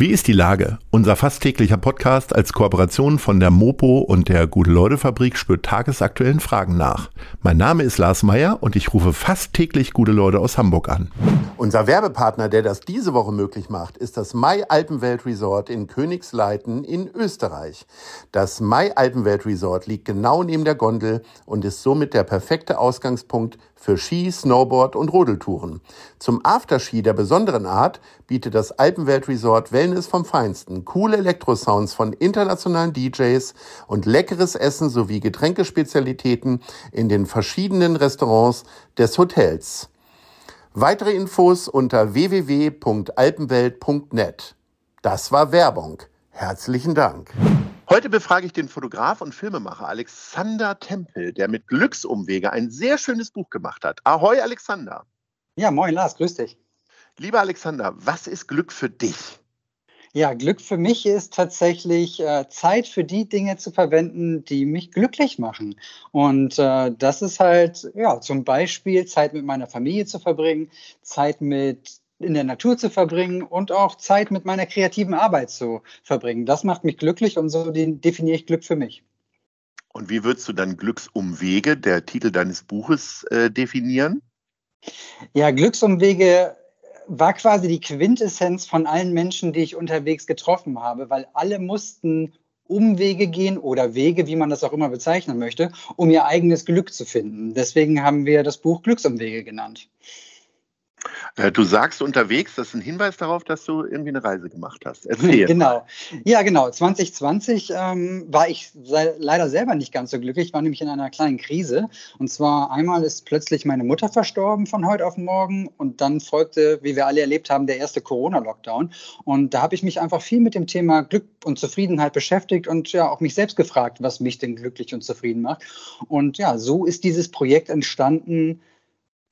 Wie ist die Lage? Unser fast täglicher Podcast als Kooperation von der Mopo und der Gute-Leute-Fabrik spürt tagesaktuellen Fragen nach. Mein Name ist Lars Meyer und ich rufe fast täglich gute Leute aus Hamburg an. Unser Werbepartner, der das diese Woche möglich macht, ist das Mai Alpenwelt Resort in Königsleiten in Österreich. Das Mai Alpenwelt Resort liegt genau neben der Gondel und ist somit der perfekte Ausgangspunkt für Ski, Snowboard und Rodeltouren. Zum Afterski der besonderen Art bietet das Alpenwelt Resort Wellness vom Feinsten, coole Elektrosounds von internationalen DJs und leckeres Essen sowie Getränkespezialitäten in den verschiedenen Restaurants des Hotels. Weitere Infos unter www.alpenwelt.net. Das war Werbung. Herzlichen Dank. Heute befrage ich den Fotograf und Filmemacher Alexander Tempel, der mit Glücksumwege ein sehr schönes Buch gemacht hat. Ahoi, Alexander. Ja, moin, Lars, grüß dich. Lieber Alexander, was ist Glück für dich? Ja, Glück für mich ist tatsächlich äh, Zeit für die Dinge zu verwenden, die mich glücklich machen. Und äh, das ist halt, ja, zum Beispiel Zeit mit meiner Familie zu verbringen, Zeit mit in der Natur zu verbringen und auch Zeit mit meiner kreativen Arbeit zu verbringen. Das macht mich glücklich und so definiere ich Glück für mich. Und wie würdest du dann Glücksumwege, der Titel deines Buches, äh, definieren? Ja, Glücksumwege war quasi die Quintessenz von allen Menschen, die ich unterwegs getroffen habe, weil alle mussten Umwege gehen oder Wege, wie man das auch immer bezeichnen möchte, um ihr eigenes Glück zu finden. Deswegen haben wir das Buch Glücksumwege genannt. Äh, du sagst unterwegs, das ist ein Hinweis darauf, dass du irgendwie eine Reise gemacht hast. Erzähl. Genau. Ja, genau. 2020 ähm, war ich leider selber nicht ganz so glücklich. Ich war nämlich in einer kleinen Krise. Und zwar einmal ist plötzlich meine Mutter verstorben von heute auf morgen. Und dann folgte, wie wir alle erlebt haben, der erste Corona-Lockdown. Und da habe ich mich einfach viel mit dem Thema Glück und Zufriedenheit beschäftigt und ja auch mich selbst gefragt, was mich denn glücklich und zufrieden macht. Und ja, so ist dieses Projekt entstanden,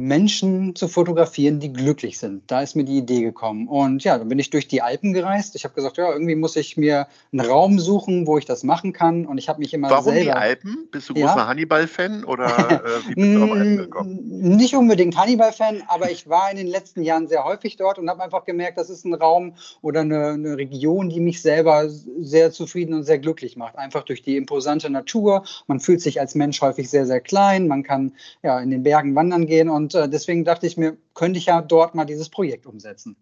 Menschen zu fotografieren, die glücklich sind. Da ist mir die Idee gekommen. Und ja, dann bin ich durch die Alpen gereist. Ich habe gesagt, ja, irgendwie muss ich mir einen Raum suchen, wo ich das machen kann. Und ich habe mich immer Warum selber... die Alpen? Bist du großer ja? Hannibal-Fan oder äh, wie bist du auf Alpen gekommen? Nicht unbedingt Hannibal-Fan, aber ich war in den letzten Jahren sehr häufig dort und habe einfach gemerkt, das ist ein Raum oder eine, eine Region, die mich selber sehr zufrieden und sehr glücklich macht. Einfach durch die imposante Natur. Man fühlt sich als Mensch häufig sehr, sehr klein. Man kann ja in den Bergen wandern gehen und und äh, deswegen dachte ich mir, könnte ich ja dort mal dieses Projekt umsetzen.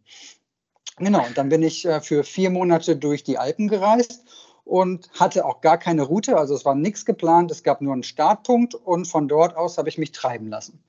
Genau, und dann bin ich äh, für vier Monate durch die Alpen gereist und hatte auch gar keine Route. Also es war nichts geplant, es gab nur einen Startpunkt und von dort aus habe ich mich treiben lassen.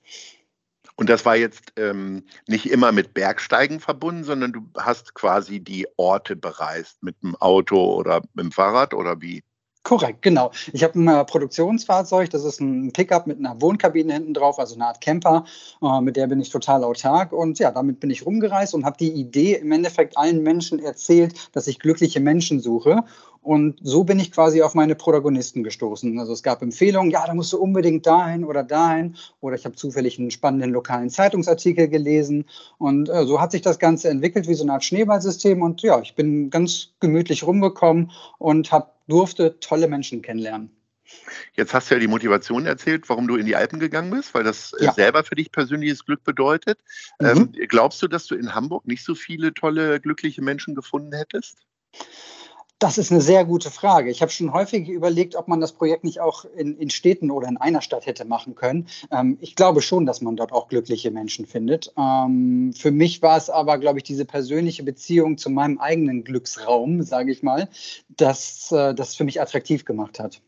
Und das war jetzt ähm, nicht immer mit Bergsteigen verbunden, sondern du hast quasi die Orte bereist mit dem Auto oder mit dem Fahrrad oder wie? Korrekt, genau. Ich habe ein äh, Produktionsfahrzeug, das ist ein Pickup mit einer Wohnkabine hinten drauf, also eine Art Camper. Äh, mit der bin ich total autark und ja, damit bin ich rumgereist und habe die Idee im Endeffekt allen Menschen erzählt, dass ich glückliche Menschen suche. Und so bin ich quasi auf meine Protagonisten gestoßen. Also es gab Empfehlungen, ja, da musst du unbedingt dahin oder dahin. Oder ich habe zufällig einen spannenden lokalen Zeitungsartikel gelesen. Und äh, so hat sich das Ganze entwickelt wie so eine Art Schneeballsystem. Und ja, ich bin ganz gemütlich rumgekommen und habe durfte tolle Menschen kennenlernen. Jetzt hast du ja die Motivation erzählt, warum du in die Alpen gegangen bist, weil das äh, ja. selber für dich persönliches Glück bedeutet. Mhm. Ähm, glaubst du, dass du in Hamburg nicht so viele tolle, glückliche Menschen gefunden hättest? Das ist eine sehr gute Frage. Ich habe schon häufig überlegt, ob man das Projekt nicht auch in, in Städten oder in einer Stadt hätte machen können. Ähm, ich glaube schon, dass man dort auch glückliche Menschen findet. Ähm, für mich war es aber, glaube ich, diese persönliche Beziehung zu meinem eigenen Glücksraum, sage ich mal, dass äh, das für mich attraktiv gemacht hat.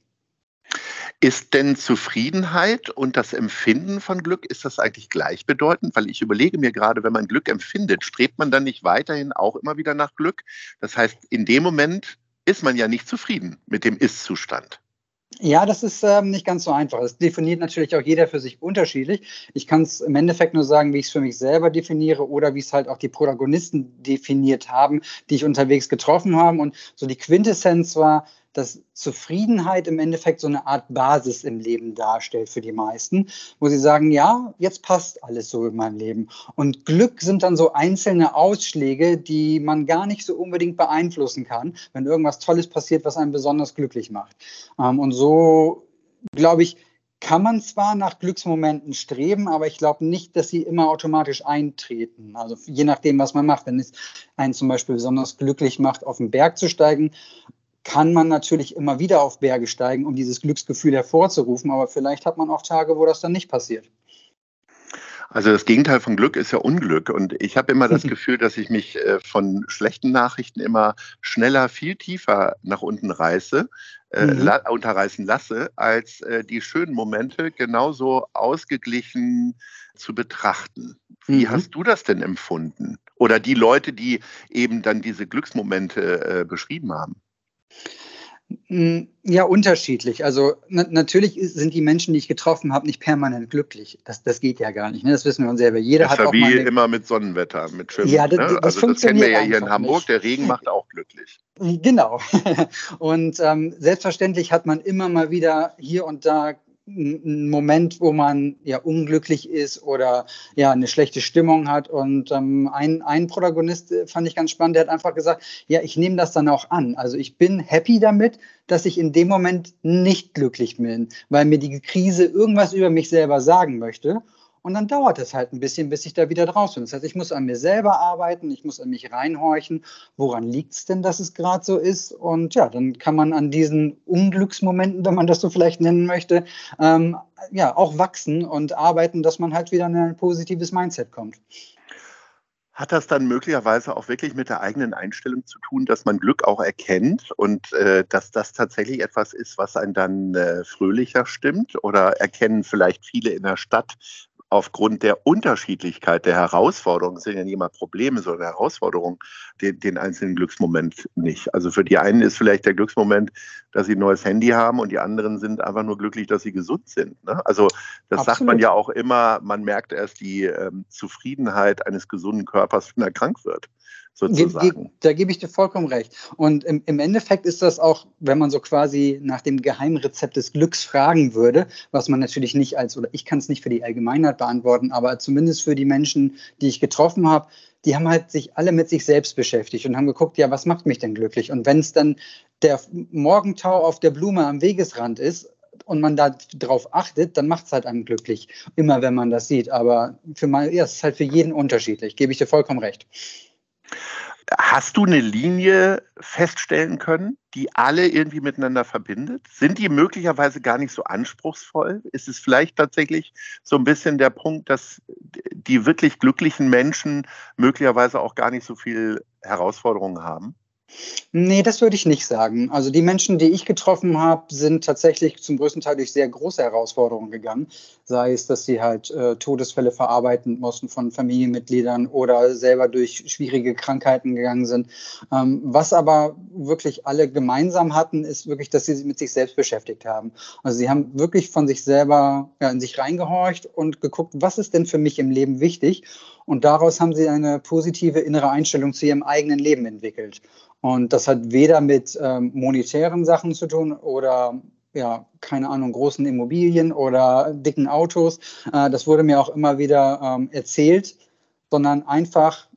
Ist denn Zufriedenheit und das Empfinden von Glück, ist das eigentlich gleichbedeutend? Weil ich überlege mir gerade, wenn man Glück empfindet, strebt man dann nicht weiterhin auch immer wieder nach Glück? Das heißt, in dem Moment ist man ja nicht zufrieden mit dem Ist-Zustand. Ja, das ist ähm, nicht ganz so einfach. Das definiert natürlich auch jeder für sich unterschiedlich. Ich kann es im Endeffekt nur sagen, wie ich es für mich selber definiere oder wie es halt auch die Protagonisten definiert haben, die ich unterwegs getroffen habe. Und so die Quintessenz war, dass Zufriedenheit im Endeffekt so eine Art Basis im Leben darstellt für die meisten, wo sie sagen, ja, jetzt passt alles so in meinem Leben. Und Glück sind dann so einzelne Ausschläge, die man gar nicht so unbedingt beeinflussen kann, wenn irgendwas Tolles passiert, was einen besonders glücklich macht. Ähm, und so, glaube ich, kann man zwar nach Glücksmomenten streben, aber ich glaube nicht, dass sie immer automatisch eintreten. Also je nachdem, was man macht. Wenn es einen zum Beispiel besonders glücklich macht, auf den Berg zu steigen, kann man natürlich immer wieder auf Berge steigen, um dieses Glücksgefühl hervorzurufen. Aber vielleicht hat man auch Tage, wo das dann nicht passiert. Also das Gegenteil von Glück ist ja Unglück. Und ich habe immer das Gefühl, dass ich mich äh, von schlechten Nachrichten immer schneller, viel tiefer nach unten reiße, äh, mhm. la unterreißen lasse, als äh, die schönen Momente genauso ausgeglichen zu betrachten. Wie mhm. hast du das denn empfunden? Oder die Leute, die eben dann diese Glücksmomente äh, beschrieben haben? Mm, ja, unterschiedlich. Also na natürlich sind die Menschen, die ich getroffen habe, nicht permanent glücklich. Das, das geht ja gar nicht. Ne? Das wissen wir uns selber. Jeder das hat auch wie mal eine... immer mit Sonnenwetter, mit schönem. Ja, das, ne? das, also das kennen wir ja hier in Hamburg. Nicht. Der Regen macht auch glücklich. Genau. Und ähm, selbstverständlich hat man immer mal wieder hier und da ein Moment, wo man ja unglücklich ist oder ja eine schlechte Stimmung hat. Und ähm, ein, ein Protagonist äh, fand ich ganz spannend, der hat einfach gesagt, ja, ich nehme das dann auch an. Also ich bin happy damit, dass ich in dem Moment nicht glücklich bin, weil mir die Krise irgendwas über mich selber sagen möchte. Und dann dauert es halt ein bisschen, bis ich da wieder draus bin. Das heißt, ich muss an mir selber arbeiten, ich muss an mich reinhorchen. Woran liegt es denn, dass es gerade so ist? Und ja, dann kann man an diesen Unglücksmomenten, wenn man das so vielleicht nennen möchte, ähm, ja, auch wachsen und arbeiten, dass man halt wieder in ein positives Mindset kommt. Hat das dann möglicherweise auch wirklich mit der eigenen Einstellung zu tun, dass man Glück auch erkennt und äh, dass das tatsächlich etwas ist, was einen dann äh, fröhlicher stimmt? Oder erkennen vielleicht viele in der Stadt aufgrund der Unterschiedlichkeit der Herausforderungen, sind ja nicht immer Probleme, sondern Herausforderungen, den, den, einzelnen Glücksmoment nicht. Also für die einen ist vielleicht der Glücksmoment, dass sie ein neues Handy haben und die anderen sind einfach nur glücklich, dass sie gesund sind. Ne? Also das Absolut. sagt man ja auch immer, man merkt erst die ähm, Zufriedenheit eines gesunden Körpers, wenn er krank wird sozusagen. Da gebe ich dir vollkommen recht. Und im, im, Endeffekt ist das auch, wenn man so quasi nach dem Geheimrezept des Glücks fragen würde, was man natürlich nicht als, oder ich kann es nicht für die Allgemeinheit beantworten, aber zumindest für die Menschen, die ich getroffen habe, die haben halt sich alle mit sich selbst beschäftigt und haben geguckt, ja, was macht mich denn glücklich? Und wenn es dann der Morgentau auf der Blume am Wegesrand ist, und man darauf achtet, dann macht es halt einem glücklich, immer wenn man das sieht. Aber für mal, ja, es ist halt für jeden unterschiedlich, gebe ich dir vollkommen recht. Hast du eine Linie feststellen können, die alle irgendwie miteinander verbindet? Sind die möglicherweise gar nicht so anspruchsvoll? Ist es vielleicht tatsächlich so ein bisschen der Punkt, dass die wirklich glücklichen Menschen möglicherweise auch gar nicht so viel Herausforderungen haben? Nee, das würde ich nicht sagen. Also die Menschen, die ich getroffen habe, sind tatsächlich zum größten Teil durch sehr große Herausforderungen gegangen. Sei es, dass sie halt äh, Todesfälle verarbeiten mussten von Familienmitgliedern oder selber durch schwierige Krankheiten gegangen sind. Ähm, was aber wirklich alle gemeinsam hatten, ist wirklich, dass sie sich mit sich selbst beschäftigt haben. Also sie haben wirklich von sich selber ja, in sich reingehorcht und geguckt, was ist denn für mich im Leben wichtig? Und daraus haben sie eine positive innere Einstellung zu ihrem eigenen Leben entwickelt. Und das hat weder mit ähm, monetären Sachen zu tun oder ja, keine Ahnung, großen Immobilien oder dicken Autos. Äh, das wurde mir auch immer wieder ähm, erzählt, sondern einfach,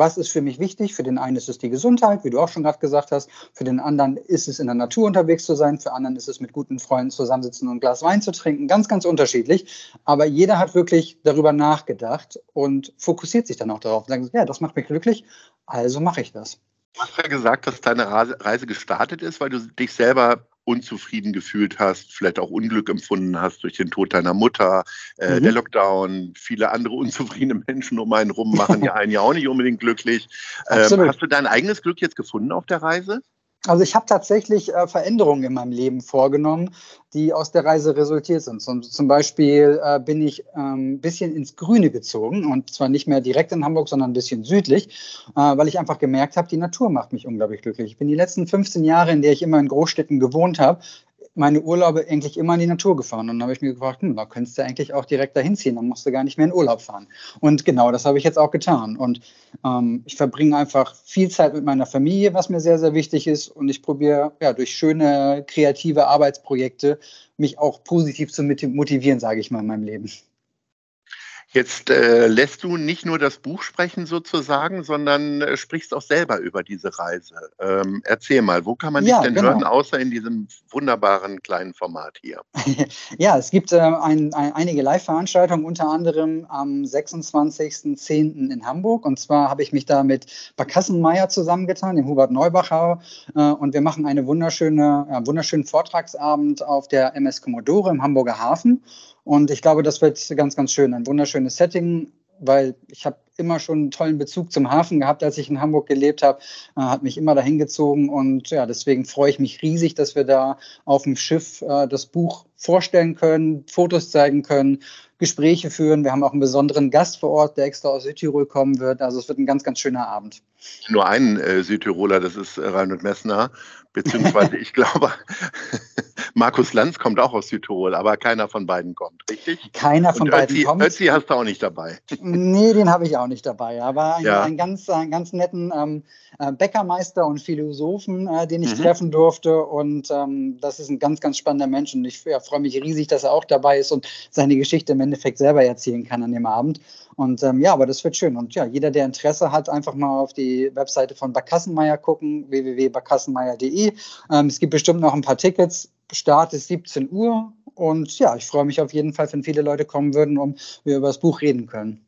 was ist für mich wichtig? Für den einen ist es die Gesundheit, wie du auch schon gerade gesagt hast. Für den anderen ist es in der Natur unterwegs zu sein. Für anderen ist es mit guten Freunden zusammensitzen und ein Glas Wein zu trinken. Ganz, ganz unterschiedlich. Aber jeder hat wirklich darüber nachgedacht und fokussiert sich dann auch darauf. Und sagt, ja, das macht mich glücklich, also mache ich das. Du hast ja gesagt, dass deine Reise gestartet ist, weil du dich selber unzufrieden gefühlt hast, vielleicht auch Unglück empfunden hast durch den Tod deiner Mutter, äh, mhm. der Lockdown, viele andere unzufriedene Menschen um einen rum machen ja einen ja auch nicht unbedingt glücklich. Ähm, hast du dein eigenes Glück jetzt gefunden auf der Reise? Also ich habe tatsächlich äh, Veränderungen in meinem Leben vorgenommen, die aus der Reise resultiert sind. Zum, zum Beispiel äh, bin ich ein ähm, bisschen ins Grüne gezogen und zwar nicht mehr direkt in Hamburg, sondern ein bisschen südlich, äh, weil ich einfach gemerkt habe, die Natur macht mich unglaublich glücklich. Ich bin die letzten 15 Jahre, in der ich immer in Großstädten gewohnt habe, meine Urlaube eigentlich immer in die Natur gefahren. Und dann habe ich mir gefragt, hm, da könntest du eigentlich auch direkt dahin ziehen, dann musst du gar nicht mehr in Urlaub fahren. Und genau das habe ich jetzt auch getan. Und ähm, ich verbringe einfach viel Zeit mit meiner Familie, was mir sehr, sehr wichtig ist. Und ich probiere ja durch schöne kreative Arbeitsprojekte mich auch positiv zu motivieren, sage ich mal, in meinem Leben. Jetzt äh, lässt du nicht nur das Buch sprechen sozusagen, sondern äh, sprichst auch selber über diese Reise. Ähm, erzähl mal, wo kann man dich denn genau. hören, außer in diesem wunderbaren kleinen Format hier? ja, es gibt äh, ein, ein, einige Live-Veranstaltungen, unter anderem am 26.10. in Hamburg. Und zwar habe ich mich da mit Barkassenmeier zusammengetan, dem Hubert Neubachau. Äh, und wir machen einen wunderschöne, wunderschönen Vortragsabend auf der MS Commodore im Hamburger Hafen. Und ich glaube, das wird ganz, ganz schön. Ein wunderschönes Setting, weil ich habe immer schon einen tollen Bezug zum Hafen gehabt, als ich in Hamburg gelebt habe, äh, hat mich immer dahin gezogen und ja, deswegen freue ich mich riesig, dass wir da auf dem Schiff äh, das Buch vorstellen können, Fotos zeigen können, Gespräche führen. Wir haben auch einen besonderen Gast vor Ort, der extra aus Südtirol kommen wird. Also es wird ein ganz, ganz schöner Abend. Nur ein äh, Südtiroler, das ist äh, Reinhold Messner, beziehungsweise ich glaube, Markus Lanz kommt auch aus Südtirol, aber keiner von beiden kommt, richtig? Keiner von Und beiden Ötzi, kommt. Ötzi hast du auch nicht dabei. Nee, den habe ich auch nicht dabei. Aber einen, ja. einen ganz, einen ganz netten ähm, äh, Bäckermeister und Philosophen, äh, den ich mhm. treffen durfte. Und ähm, das ist ein ganz, ganz spannender Mensch. Und ich ja, freue mich riesig, dass er auch dabei ist und seine Geschichte im Endeffekt selber erzählen kann an dem Abend. Und ähm, ja, aber das wird schön. Und ja, jeder, der Interesse hat, einfach mal auf die Webseite von Barkassenmeier gucken, www.barkassenmeier.de. Ähm, es gibt bestimmt noch ein paar Tickets. Start ist 17 Uhr. Und ja, ich freue mich auf jeden Fall, wenn viele Leute kommen würden, um wir über das Buch reden können.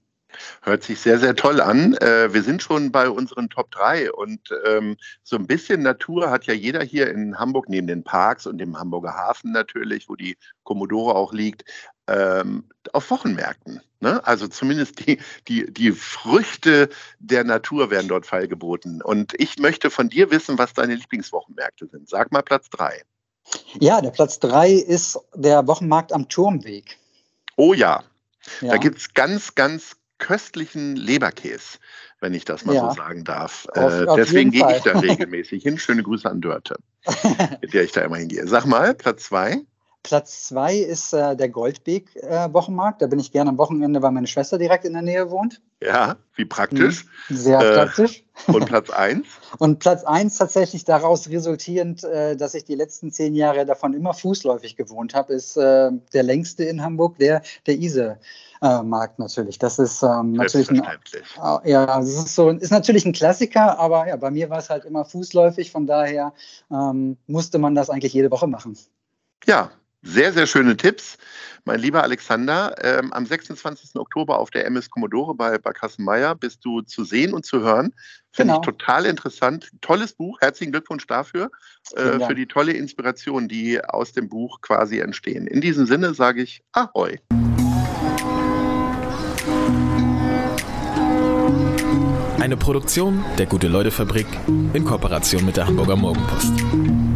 Hört sich sehr, sehr toll an. Äh, wir sind schon bei unseren Top 3 und ähm, so ein bisschen Natur hat ja jeder hier in Hamburg, neben den Parks und dem Hamburger Hafen natürlich, wo die Commodore auch liegt, ähm, auf Wochenmärkten. Ne? Also zumindest die, die, die Früchte der Natur werden dort feilgeboten. Und ich möchte von dir wissen, was deine Lieblingswochenmärkte sind. Sag mal Platz 3. Ja, der Platz 3 ist der Wochenmarkt am Turmweg. Oh ja, ja. Da gibt es ganz, ganz köstlichen Leberkäse, wenn ich das mal ja. so sagen darf. Auf, äh, auf deswegen gehe ich da regelmäßig hin. Schöne Grüße an Dörte, mit der ich da immer hingehe. Sag mal, Platz zwei. Platz zwei ist äh, der Goldbeek-Wochenmarkt. Äh, da bin ich gerne am Wochenende, weil meine Schwester direkt in der Nähe wohnt. Ja, wie praktisch. Mhm. Sehr äh, praktisch. Und Platz eins? und Platz eins tatsächlich daraus resultierend, äh, dass ich die letzten zehn Jahre davon immer fußläufig gewohnt habe, ist äh, der längste in Hamburg, der, der Ise. Markt natürlich. Das ist ähm, natürlich ein, ja, das ist so ist natürlich ein Klassiker, aber ja, bei mir war es halt immer fußläufig, von daher ähm, musste man das eigentlich jede Woche machen. Ja, sehr, sehr schöne Tipps. Mein lieber Alexander, ähm, am 26. Oktober auf der MS Commodore bei Barkassenmeier bist du zu sehen und zu hören. Finde genau. ich total interessant. Tolles Buch. Herzlichen Glückwunsch dafür, äh, für die tolle Inspiration, die aus dem Buch quasi entstehen. In diesem Sinne sage ich Ahoi. Eine Produktion der Gute-Leute-Fabrik in Kooperation mit der Hamburger Morgenpost.